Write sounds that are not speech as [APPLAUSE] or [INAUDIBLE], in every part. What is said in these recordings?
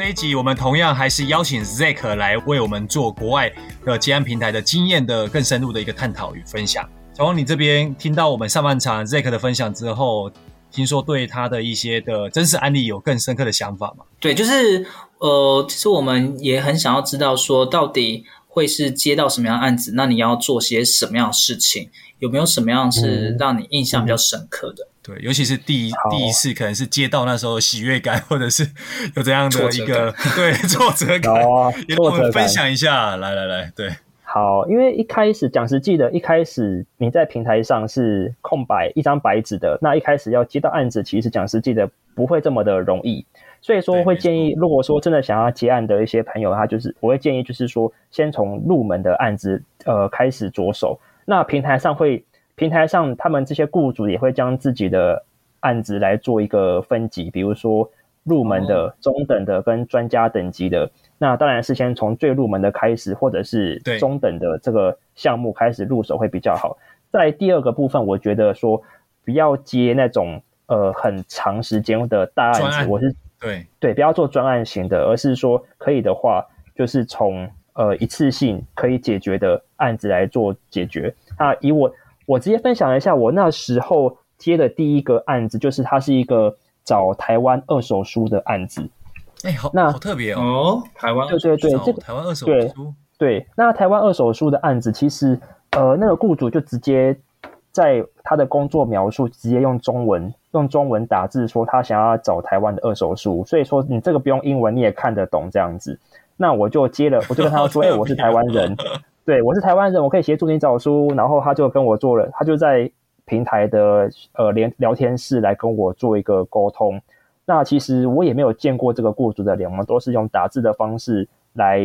这一集我们同样还是邀请 Zack 来为我们做国外的接案平台的经验的更深入的一个探讨与分享。小王你这边听到我们上半场 Zack 的分享之后，听说对他的一些的真实案例有更深刻的想法吗？对，就是呃，其实我们也很想要知道说，到底会是接到什么样的案子，那你要做些什么样的事情，有没有什么样是让你印象比较深刻的？嗯、对，尤其是第一第一次，可能是接到那时候喜悦感，或者是 [LAUGHS] 有这样的一个对 [LAUGHS] 挫折感，也跟我们分享一下。来来来，对。好，因为一开始讲实际的，一开始你在平台上是空白一张白纸的，那一开始要接到案子，其实讲实际的不会这么的容易，所以说会建议，如果说真的想要接案的一些朋友，他就是我会建议，就是说先从入门的案子呃开始着手。那平台上会，平台上他们这些雇主也会将自己的案子来做一个分级，比如说入门的、中等的跟专家等级的。那当然是先从最入门的开始，或者是中等的这个项目开始入手会比较好。在第二个部分，我觉得说不要接那种呃很长时间的大案子，案，我是对对，不要做专案型的，而是说可以的话，就是从呃一次性可以解决的案子来做解决。那以我我直接分享一下，我那时候接的第一个案子，就是它是一个找台湾二手书的案子。哎，好，那好特别哦！哦台湾对对对，这个台湾二手书对，对，那台湾二手书的案子，其实呃，那个雇主就直接在他的工作描述直接用中文用中文打字说他想要找台湾的二手书，所以说你这个不用英文你也看得懂这样子。那我就接了，[LAUGHS] 我就跟他说：“哎、欸，我是台湾人，对，我是台湾人，我可以协助你找书。”然后他就跟我做了，他就在平台的呃连聊天室来跟我做一个沟通。那其实我也没有见过这个雇主的脸，我们都是用打字的方式来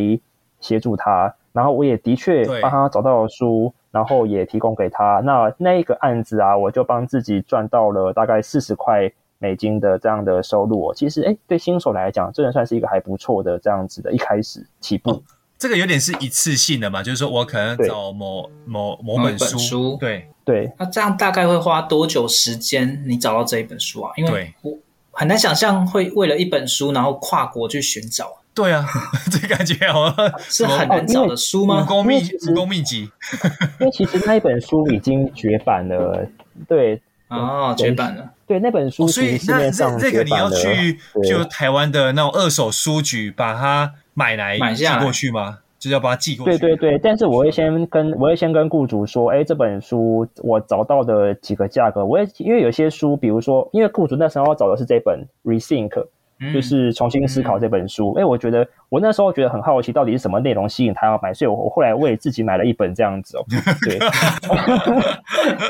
协助他。然后我也的确帮他找到了书，然后也提供给他。那那一个案子啊，我就帮自己赚到了大概四十块美金的这样的收入。其实，哎，对新手来讲，真的算是一个还不错的这样子的一开始起步。哦，这个有点是一次性的嘛，就是说我可能找某某某本书，书对对。那这样大概会花多久时间？你找到这一本书啊？因为我。很难想象会为了一本书，然后跨国去寻找。对啊，[LAUGHS] 这感觉好像是很难找的书吗？武功秘武功秘籍。因为其实那一本书已经绝版了。对，[LAUGHS] 哦，绝版了。对，那本书，所以那这这个你要去就台湾的那种二手书局把它买来买下过去吗？就要把它寄过去。对对对，但是我会先跟我会先跟雇主说，哎，这本书我找到的几个价格，我也因为有些书，比如说，因为雇主那时候要找的是这本 Rethink，嗯，就是重新思考这本书。哎，嗯，我觉得我那时候觉得很好奇，到底是什么内容吸引他要买，所以我我后来我也自己买了一本这样子哦。对，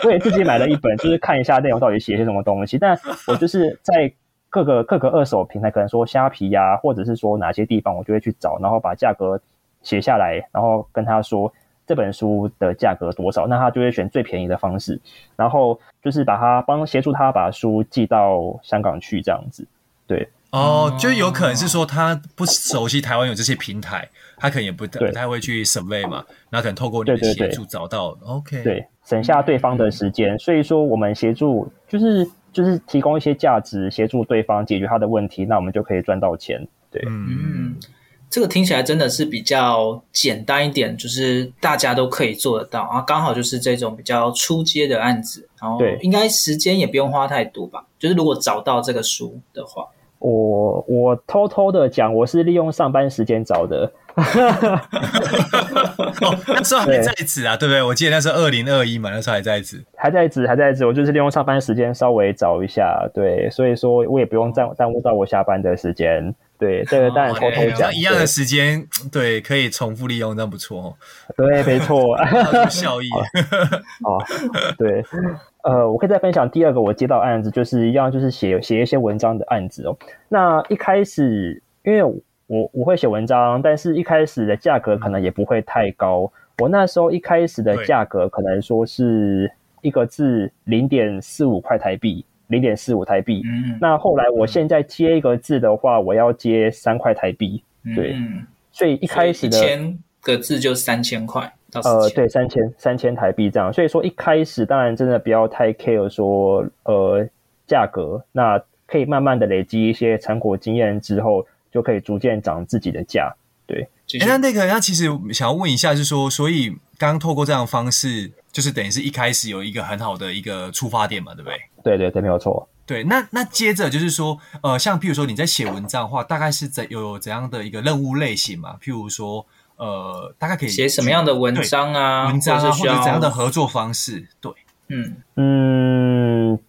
我也自己买了一本，就是看一下内容到底写些什么东西。但我就是在各个各个二手平台，可能说虾皮呀，或者是说哪些地方，我就会去找，然后把价格。写下来，然后跟他说这本书的价格多少，那他就会选最便宜的方式，然后就是把他帮协助他把书寄到香港去，这样子。对，哦，就有可能是说他不熟悉台湾有这些平台，他可能也不不太会去 survey 嘛，那可能透过你的协助找到对对对，OK，对，省下对方的时间，所以说我们协助就是就是提供一些价值，协助对方解决他的问题，那我们就可以赚到钱。对，嗯。这个听起来真的是比较简单一点，就是大家都可以做得到啊，刚好就是这种比较初阶的案子，然后应该时间也不用花太多吧？就是如果找到这个书的话，我我偷偷的讲，我是利用上班时间找的。[LAUGHS] 那时候还在职啊，对不对？我记得那时候二零二一嘛，那时候还在职，还在职，还在职。我就是利用上班时间稍微找一下，对，所以说我也不用耽耽误到我下班的时间。对，这个当然偷偷讲，一样的时间，对，可以重复利用，那不错哦。对，没错，[LAUGHS] 效益。[LAUGHS] 哦，对，呃，我可以再分享第二个我接到案子，就是一样，就是写写一些文章的案子哦。那一开始，因为我我会写文章，但是一开始的价格可能也不会太高。我那时候一开始的价格可能说是一个字零点四五块台币，零点四五台币。嗯。那后来我现在接一个字的话，我要接三块台币。对。嗯。所以一开始的一千个字就三千块到。呃，对，三千三千台币这样。所以说一开始当然真的不要太 care 说呃价格，那可以慢慢的累积一些成果经验之后。就可以逐渐涨自己的价，对。哎，那那个，那其实想要问一下，是说，所以刚刚透过这样的方式，就是等于是一开始有一个很好的一个出发点嘛，对不对？对对对，没有错。对，那那接着就是说，呃，像譬如说你在写文章的话，大概是怎有怎样的一个任务类型嘛？譬如说，呃，大概可以写什么样的文章啊？文章啊，或者怎样的合作方式？对，嗯嗯。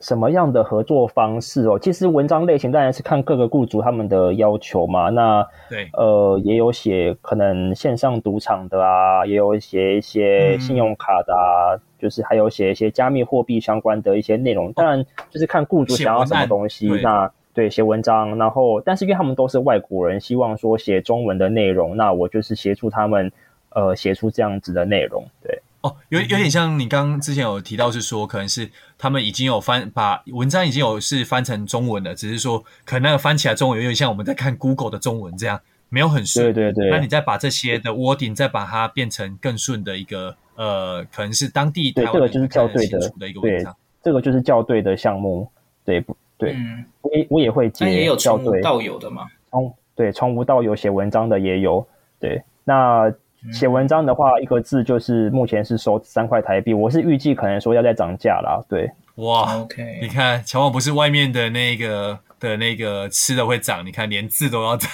什么样的合作方式哦？其实文章类型当然是看各个雇主他们的要求嘛。那对，呃，也有写可能线上赌场的啊，也有写一些信用卡的啊，嗯、就是还有写一些加密货币相关的一些内容。当然就是看雇主想要什么东西。那对，写文章，然后但是因为他们都是外国人，希望说写中文的内容，那我就是协助他们呃写出这样子的内容。对。哦，有有点像你刚刚之前有提到，是说可能是他们已经有翻把文章已经有是翻成中文了，只是说可能那个翻起来中文有点像我们在看 Google 的中文这样，没有很顺。对对对。那你再把这些的 wording 再把它变成更顺的一个呃，可能是当地台湾对这个就是校对的的一个文章。这个就是校对的项目，对不对？嗯，我也我也会接。也有从无到有的嘛？从对从无到有写文章的也有。对，那。写文章的话，一个字就是目前是收三块台币。我是预计可能说要再涨价啦。对，哇，OK，你看乔王不是外面的那个的那个吃的会涨，你看连字都要涨，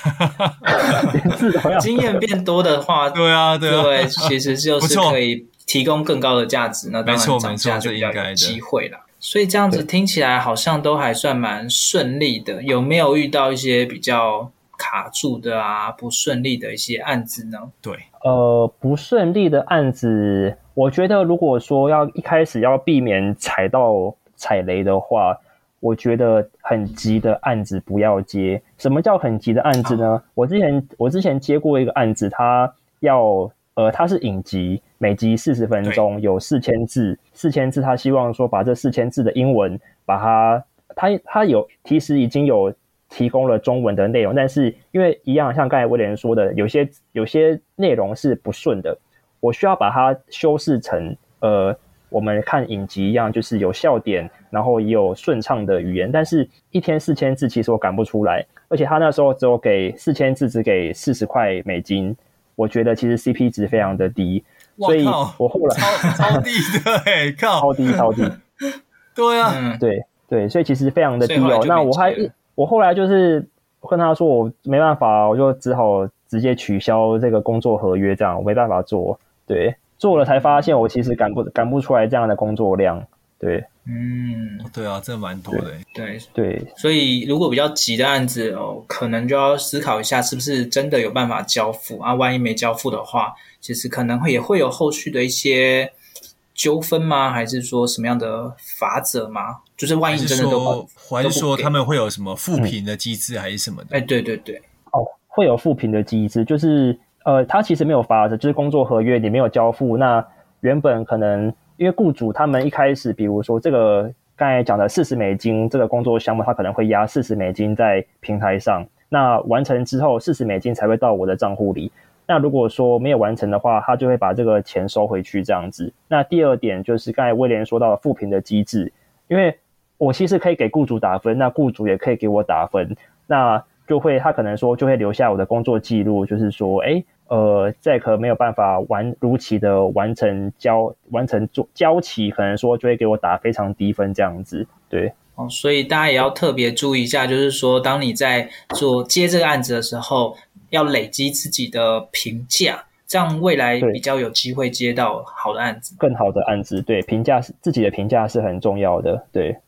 [LAUGHS] 连字都要。经验变多的话，[LAUGHS] 对啊，对啊，对，其实就是可以提供更高的价值。那当然涨价就比较有机会了。所以这样子听起来好像都还算蛮顺利的。有没有遇到一些比较卡住的啊，不顺利的一些案子呢？对。呃，不顺利的案子，我觉得如果说要一开始要避免踩到踩雷的话，我觉得很急的案子不要接。什么叫很急的案子呢？哦、我之前我之前接过一个案子，它要呃，它是影集，每集四十分钟，有四千字，四千字，他希望说把这四千字的英文把它，他他有其实已经有。提供了中文的内容，但是因为一样，像刚才威廉说的，有些有些内容是不顺的，我需要把它修饰成呃，我们看影集一样，就是有笑点，然后也有顺畅的语言。但是一天四千字，其实我赶不出来，而且他那时候只有给四千字，只给四十块美金，我觉得其实 CP 值非常的低，所以我后来超超低的，哎，靠，超低超低，[LAUGHS] 对啊，对对，所以其实非常的低哦。那我还。我后来就是跟他说，我没办法，我就只好直接取消这个工作合约，这样我没办法做。对，做了才发现我其实赶不赶不出来这样的工作量。对，嗯，对啊，这蛮多的。对对，对所以如果比较急的案子哦，可能就要思考一下是不是真的有办法交付啊？万一没交付的话，其实可能会也会有后续的一些纠纷吗？还是说什么样的法则吗？就是万一真的都不，还是说他们会有什么复评的机制，还是什么的？哎，对对对，哦，会有复评的机制，就是呃，他其实没有法则，就是工作合约你没有交付，那原本可能因为雇主他们一开始，比如说这个刚才讲的四十美金这个工作项目，他可能会压四十美金在平台上，那完成之后四十美金才会到我的账户里。那如果说没有完成的话，他就会把这个钱收回去这样子。那第二点就是刚才威廉说到的负评的机制，因为我其实可以给雇主打分，那雇主也可以给我打分。那就会他可能说就会留下我的工作记录，就是说，哎，呃，Zack 没有办法完如期的完成交完成做交期，可能说就会给我打非常低分这样子，对。哦，所以大家也要特别注意一下，就是说，当你在做接这个案子的时候，要累积自己的评价，这样未来比较有机会接到好的案子，更好的案子。对，评价是自己的评价是很重要的。对，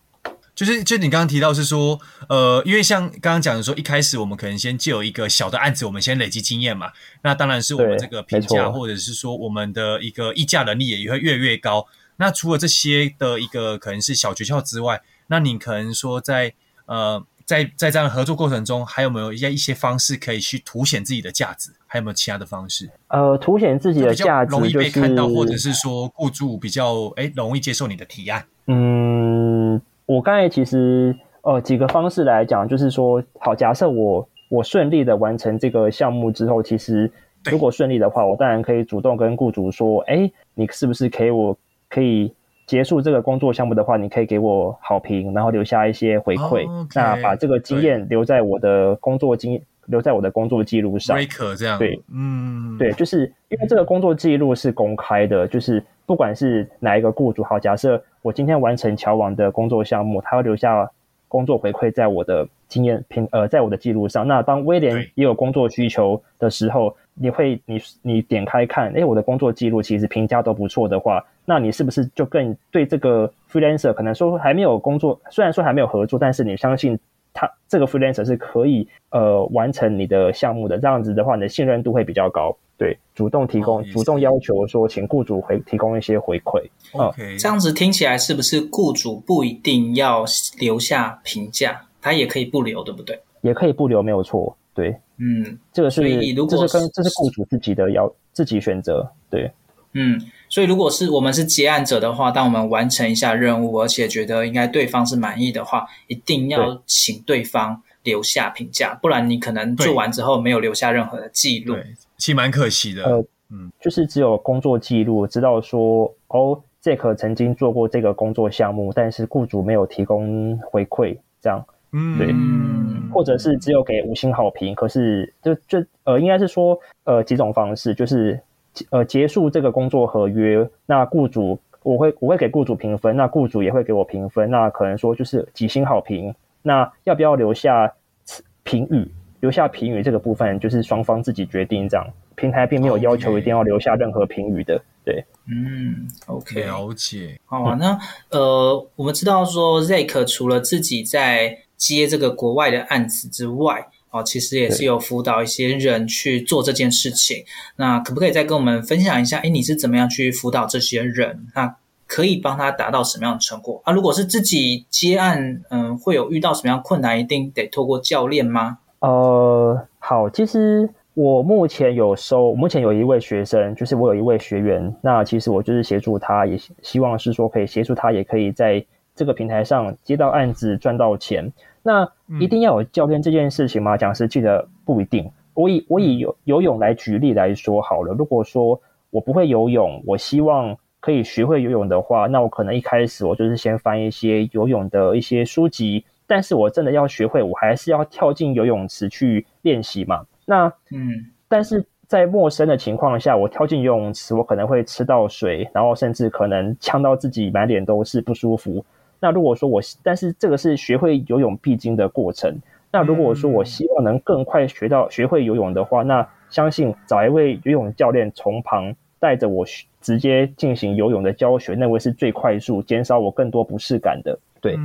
就是就你刚刚提到是说，呃，因为像刚刚讲的说，一开始我们可能先借有一个小的案子，我们先累积经验嘛，那当然是我们这个评价或者是说我们的一个议价能力也会越来越高。那除了这些的一个可能是小诀窍之外，那你可能说在呃在在这样的合作过程中，还有没有一些一些方式可以去凸显自己的价值？还有没有其他的方式？呃，凸显自己的价值，容易被看到，或者是说雇主比较哎容易接受你的提案。嗯，我刚才其实呃几个方式来讲，就是说，好，假设我我顺利的完成这个项目之后，其实如果顺利的话，我当然可以主动跟雇主说，哎，你是不是可以我可以。结束这个工作项目的话，你可以给我好评，然后留下一些回馈。Oh, okay. 那把这个经验留在我的工作经留在我的工作记录上。Breaker 这样对，嗯，对，就是因为这个工作记录是公开的，就是不管是哪一个雇主，好，假设我今天完成乔王的工作项目，他会留下工作回馈在我的经验评呃，在我的记录上。那当威廉也有工作需求的时候，你会你你点开看，哎，我的工作记录其实评价都不错的话。那你是不是就更对这个 freelancer 可能说还没有工作，虽然说还没有合作，但是你相信他这个 freelancer 是可以呃完成你的项目的，这样子的话，你的信任度会比较高。对，主动提供，主动要求说，请雇主回提供一些回馈。OK，这样子听起来是不是雇主不一定要留下评价，他也可以不留，对不对？也可以不留，没有错。对，嗯，这个是，如果是这是跟这是雇主自己的要自己选择。对，嗯。所以，如果是我们是接案者的话，当我们完成一下任务，而且觉得应该对方是满意的话，一定要请对方留下评价，不然你可能做完之后没有留下任何的记录，对，其实蛮可惜的。呃，嗯，就是只有工作记录，知道说哦，Jack 曾经做过这个工作项目，但是雇主没有提供回馈，这样，嗯，对，或者是只有给五星好评，可是就就呃，应该是说呃几种方式，就是。呃，结束这个工作合约，那雇主我会我会给雇主评分，那雇主也会给我评分，那可能说就是几星好评，那要不要留下评语？留下评语这个部分就是双方自己决定，这样平台并没有要求一定要留下任何评语的。对，嗯，OK，了解。好啊，那呃，我们知道说 Zack 除了自己在接这个国外的案子之外，哦，其实也是有辅导一些人去做这件事情。那可不可以再跟我们分享一下？诶，你是怎么样去辅导这些人？那可以帮他达到什么样的成果？啊，如果是自己接案，嗯，会有遇到什么样困难？一定得透过教练吗？呃，好，其实我目前有收，目前有一位学生，就是我有一位学员。那其实我就是协助他，也希望是说可以协助他，也可以在这个平台上接到案子，赚到钱。那一定要有教练这件事情吗？讲师记得不一定。我以我以游游泳来举例来说好了。如果说我不会游泳，我希望可以学会游泳的话，那我可能一开始我就是先翻一些游泳的一些书籍。但是我真的要学会，我还是要跳进游泳池去练习嘛。那嗯，但是在陌生的情况下，我跳进游泳池，我可能会吃到水，然后甚至可能呛到自己满脸都是不舒服。那如果说我，但是这个是学会游泳必经的过程。那如果说我希望能更快学到学会游泳的话，那相信找一位游泳教练从旁带着我直接进行游泳的教学，那位是最快速，减少我更多不适感的。对，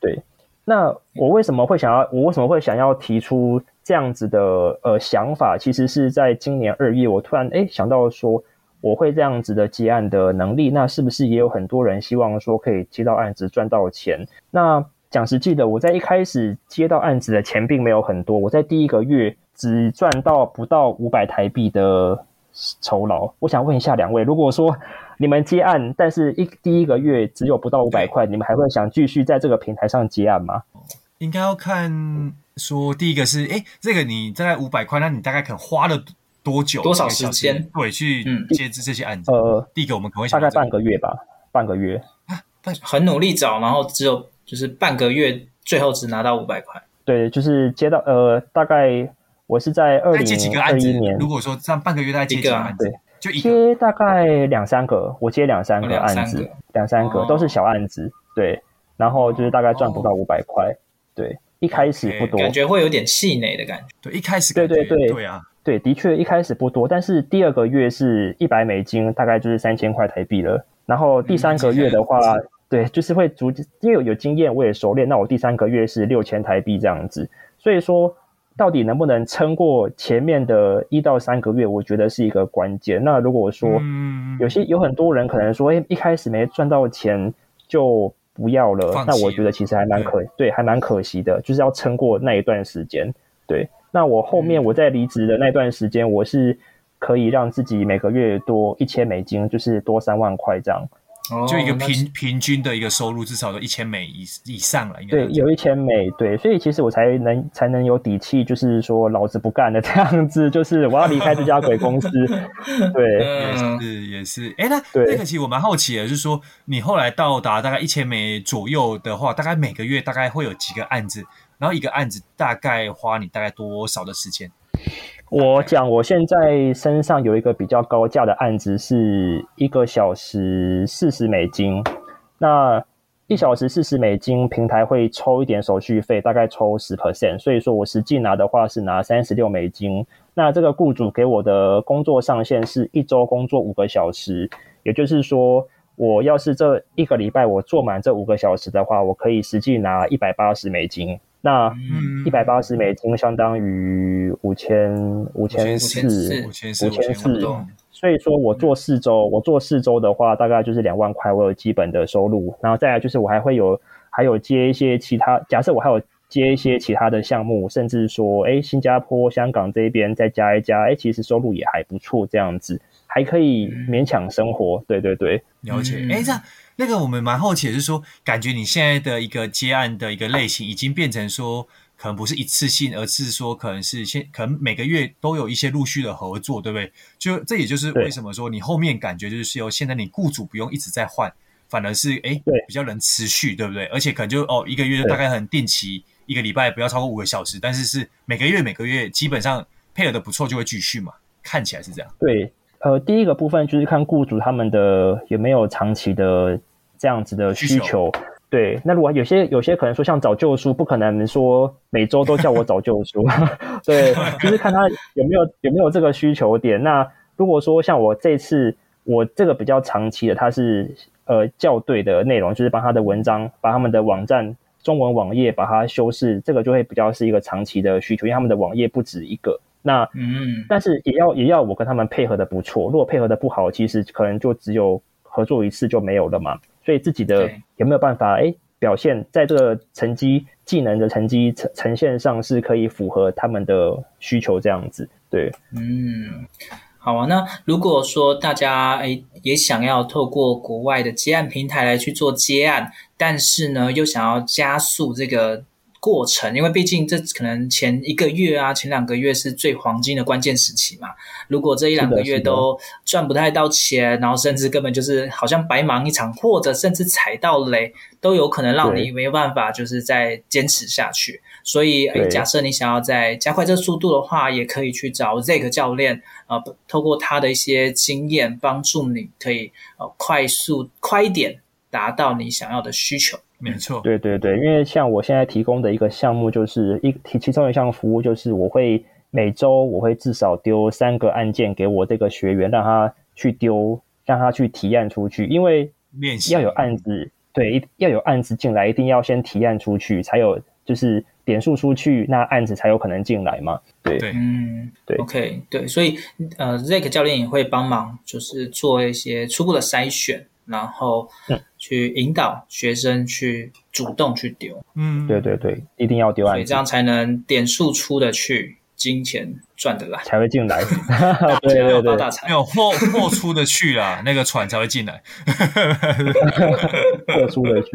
对。那我为什么会想要？我为什么会想要提出这样子的呃想法？其实是在今年二月，我突然诶想到说。我会这样子的接案的能力，那是不是也有很多人希望说可以接到案子赚到钱？那讲实际的，我在一开始接到案子的钱并没有很多，我在第一个月只赚到不到五百台币的酬劳。我想问一下两位，如果说你们接案，但是一第一个月只有不到五百块，你们还会想继续在这个平台上接案吗？应该要看说第一个是，哎，这个你大概五百块，那你大概可能花了。多久？多少时间？对，去接这些案子。呃，递给我们可能会大概半个月吧，半个月。啊，很努力找，然后只有就是半个月，最后只拿到五百块。对，就是接到呃，大概我是在二零二一年。如果说这样半个月大概接几个案子？对，就一接大概两三个，我接两三个案子，两三个都是小案子。对，然后就是大概赚不到五百块。对，一开始不多，感觉会有点气馁的感觉。对，一开始对对对对啊，对，的确一开始不多，但是第二个月是一百美金，大概就是三千块台币了。然后第三个月的话。对，就是会逐渐，因为有有经验，我也熟练。那我第三个月是六千台币这样子，所以说到底能不能撑过前面的一到三个月，我觉得是一个关键。那如果说有些有很多人可能说，哎，一开始没赚到钱就不要了，那我觉得其实还蛮可对，对，还蛮可惜的，就是要撑过那一段时间。对，那我后面我在离职的那段时间，我是可以让自己每个月多一千美金，就是多三万块这样。就一个平平均的一个收入，至少都一千美以以上了，应该对，有一千美，对，所以其实我才能才能有底气，就是说老子不干了这样子，就是我要离开这家鬼公司，[LAUGHS] 对，也是也是，哎，那那个其实我蛮好奇的，就是说你后来到达大概一千美左右的话，大概每个月大概会有几个案子，然后一个案子大概花你大概多少的时间？我讲，我现在身上有一个比较高价的案子，是一个小时四十美金。那一小时四十美金，平台会抽一点手续费，大概抽十 percent。所以说我实际拿的话是拿三十六美金。那这个雇主给我的工作上限是一周工作五个小时，也就是说，我要是这一个礼拜我做满这五个小时的话，我可以实际拿一百八十美金。那一百八十美金相当于五千五千四五千四，所以说我做四周，我做四周的话，大概就是两万块，我有基本的收入。然后再来就是我还会有还有接一些其他，假设我还有接一些其他的项目，甚至说，哎，新加坡、香港这边再加一加，哎，其实收入也还不错，这样子还可以勉强生活。对对对，了解。哎，这样。那个我们蛮好奇的，就是说，感觉你现在的一个接案的一个类型，已经变成说，可能不是一次性，而是说，可能是先，可能每个月都有一些陆续的合作，对不对？就这也就是为什么说你后面感觉就是由现在你雇主不用一直在换，反而是哎，比较能持续，对不对？而且可能就哦，一个月就大概很定期，一个礼拜不要超过五个小时，但是是每个月每个月基本上配合的不错，就会继续嘛，看起来是这样。对。呃，第一个部分就是看雇主他们的有没有长期的这样子的需求。对，那如果有些有些可能说像找旧书，不可能说每周都叫我找旧书。[LAUGHS] 对，就是看他有没有有没有这个需求点。那如果说像我这次我这个比较长期的，他是呃校对的内容，就是把他的文章，把他们的网站中文网页把它修饰，这个就会比较是一个长期的需求，因为他们的网页不止一个。那嗯，但是也要也要我跟他们配合的不错。如果配合的不好，其实可能就只有合作一次就没有了嘛。所以自己的有没有办法哎表现在这个成绩技能的成绩呈呈现上是可以符合他们的需求这样子？对，嗯，好啊。那如果说大家哎也想要透过国外的接案平台来去做接案，但是呢又想要加速这个。过程，因为毕竟这可能前一个月啊，前两个月是最黄金的关键时期嘛。如果这一两个月都赚不太到钱，然后甚至根本就是好像白忙一场，或者甚至踩到雷，都有可能让你没有办法就是再坚持下去。所以，诶，假设你想要再加快这速度的话，也可以去找 Zack 教练，呃，透过他的一些经验，帮助你可以呃快速快一点达到你想要的需求。没错，对对对，因为像我现在提供的一个项目，就是一提其中一项服务，就是我会每周我会至少丢三个案件给我这个学员，让他去丢，让他去提案出去，因为要有案子，对，要有案子进来，一定要先提案出去，才有就是点数出去，那案子才有可能进来嘛。对，对嗯，对，OK，对，所以呃，Zack 教练也会帮忙，就是做一些初步的筛选。然后去引导学生去主动去丢，嗯，对对对，一定要丢案子，这样才能点数出得去，金钱赚得来，才会进来。[LAUGHS] 对对对，大财没有货货出得去啦，[LAUGHS] 那个船才会进来，[LAUGHS] 货出得去。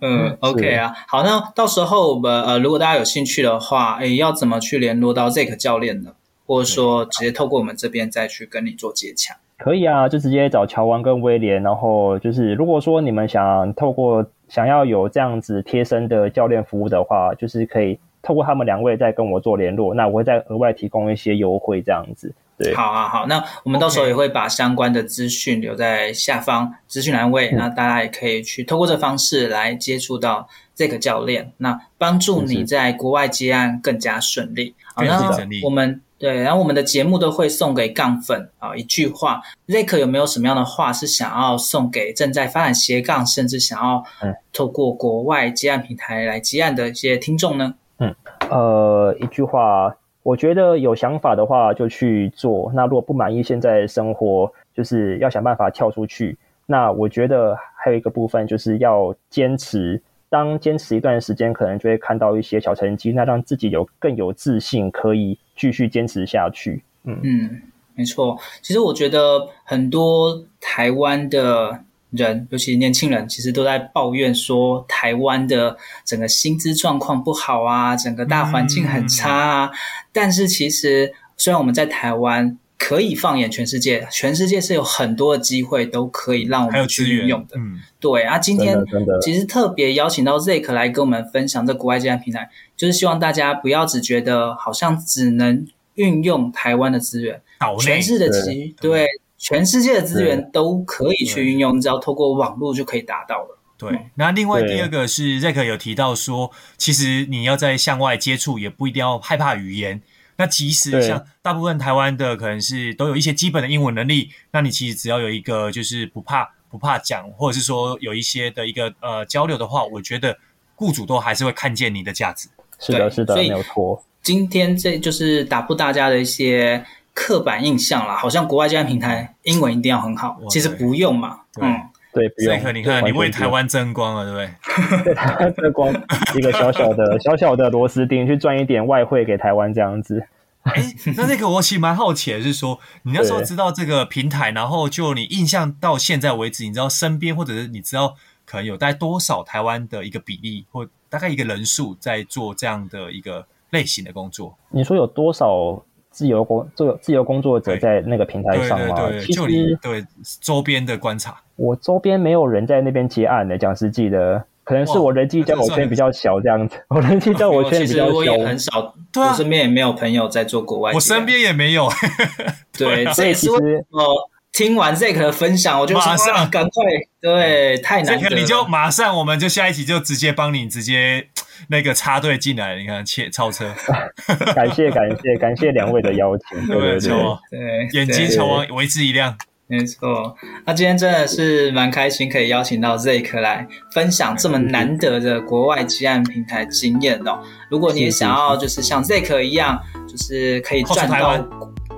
嗯，OK 啊，好，那到时候我们呃，如果大家有兴趣的话，诶，要怎么去联络到 Zack 教练呢？或者说直接透过我们这边再去跟你做接洽？可以啊，就直接找乔王跟威廉，然后就是如果说你们想透过想要有这样子贴身的教练服务的话，就是可以透过他们两位再跟我做联络，那我会再额外提供一些优惠这样子。对，好啊，好，那我们到时候也会把相关的资讯留在下方资讯栏位，嗯、那大家也可以去透过这方式来接触到这个教练，那帮助你在国外接案更加顺利。好，那我们对，然后我们的节目都会送给杠粉啊一句话，Zack 有没有什么样的话是想要送给正在发展斜杠，甚至想要透过国外接案平台来接案的一些听众呢？嗯，呃，一句话。我觉得有想法的话就去做。那如果不满意现在生活，就是要想办法跳出去。那我觉得还有一个部分就是要坚持。当坚持一段时间，可能就会看到一些小成绩，那让自己有更有自信，可以继续坚持下去。嗯嗯，没错。其实我觉得很多台湾的。人，尤其年轻人，其实都在抱怨说台湾的整个薪资状况不好啊，整个大环境很差啊。嗯、但是其实，虽然我们在台湾可以放眼全世界，全世界是有很多的机会都可以让我们去运用的。嗯，对啊。今天其实特别邀请到 Zack 来跟我们分享这国外接案平台，就是希望大家不要只觉得好像只能运用台湾的资源，全市的机对。对全世界的资源都可以去运用，只要透过网络就可以达到了。对，那另外第二个是 Zack 有提到说，其实你要在向外接触，也不一定要害怕语言。那其实像大部分台湾的，可能是都有一些基本的英文能力。那你其实只要有一个就是不怕不怕讲，或者是说有一些的一个呃交流的话，我觉得雇主都还是会看见你的价值。是的，是的，没有错。今天这就是打破大家的一些。刻板印象啦，好像国外这样平台英文一定要很好，其实不用嘛。嗯，对，不用。你看，你为台湾争光了，对不 [LAUGHS] 对？台湾争光，一个小小的小小的螺丝钉，去赚一点外汇给台湾这样子。哎，那那个我其实蛮好奇的是说，你那时候知道这个平台，然后就你印象到现在为止，你知道身边或者是你知道可能有大概多少台湾的一个比例，或大概一个人数在做这样的一个类型的工作？你说有多少？自由工做自由工作者在那个平台上吗？其实对周边的观察，我周边没有人在那边接案的。讲实际的，可能是我人际交友圈比较小，这样子。我人际交友圈比较小，我也很少。对啊，我身边也没有朋友在做国外。我身边也没有。[LAUGHS] 对，[LAUGHS] 所以其实哦，听完 Zack 的分享，我就马上赶快。对，太难了。你就马上，我们就下一集就直接帮你直接。那个插队进来，你看切超车，[LAUGHS] 感谢感谢感谢两位的邀请，对对对，对眼睛球王为之一亮，没错。那今天真的是蛮开心，可以邀请到 Zack 来分享这么难得的国外积案平台经验哦。如果你也想要就是像 Zack 一样，就是可以赚到，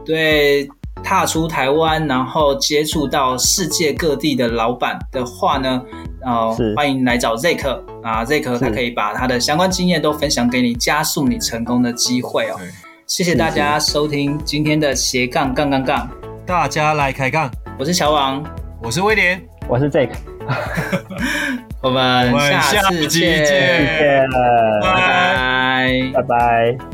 对，踏出台湾，然后接触到世界各地的老板的话呢？哦，欢迎来找 Zack 啊，Zack 他可以把他的相关经验都分享给你，加速你成功的机会哦。谢谢大家收听今天的斜杠杠杠杠，大家来开杠。我是小王，我是威廉，我是 Zack，[LAUGHS] 我们下次见，拜拜，拜拜。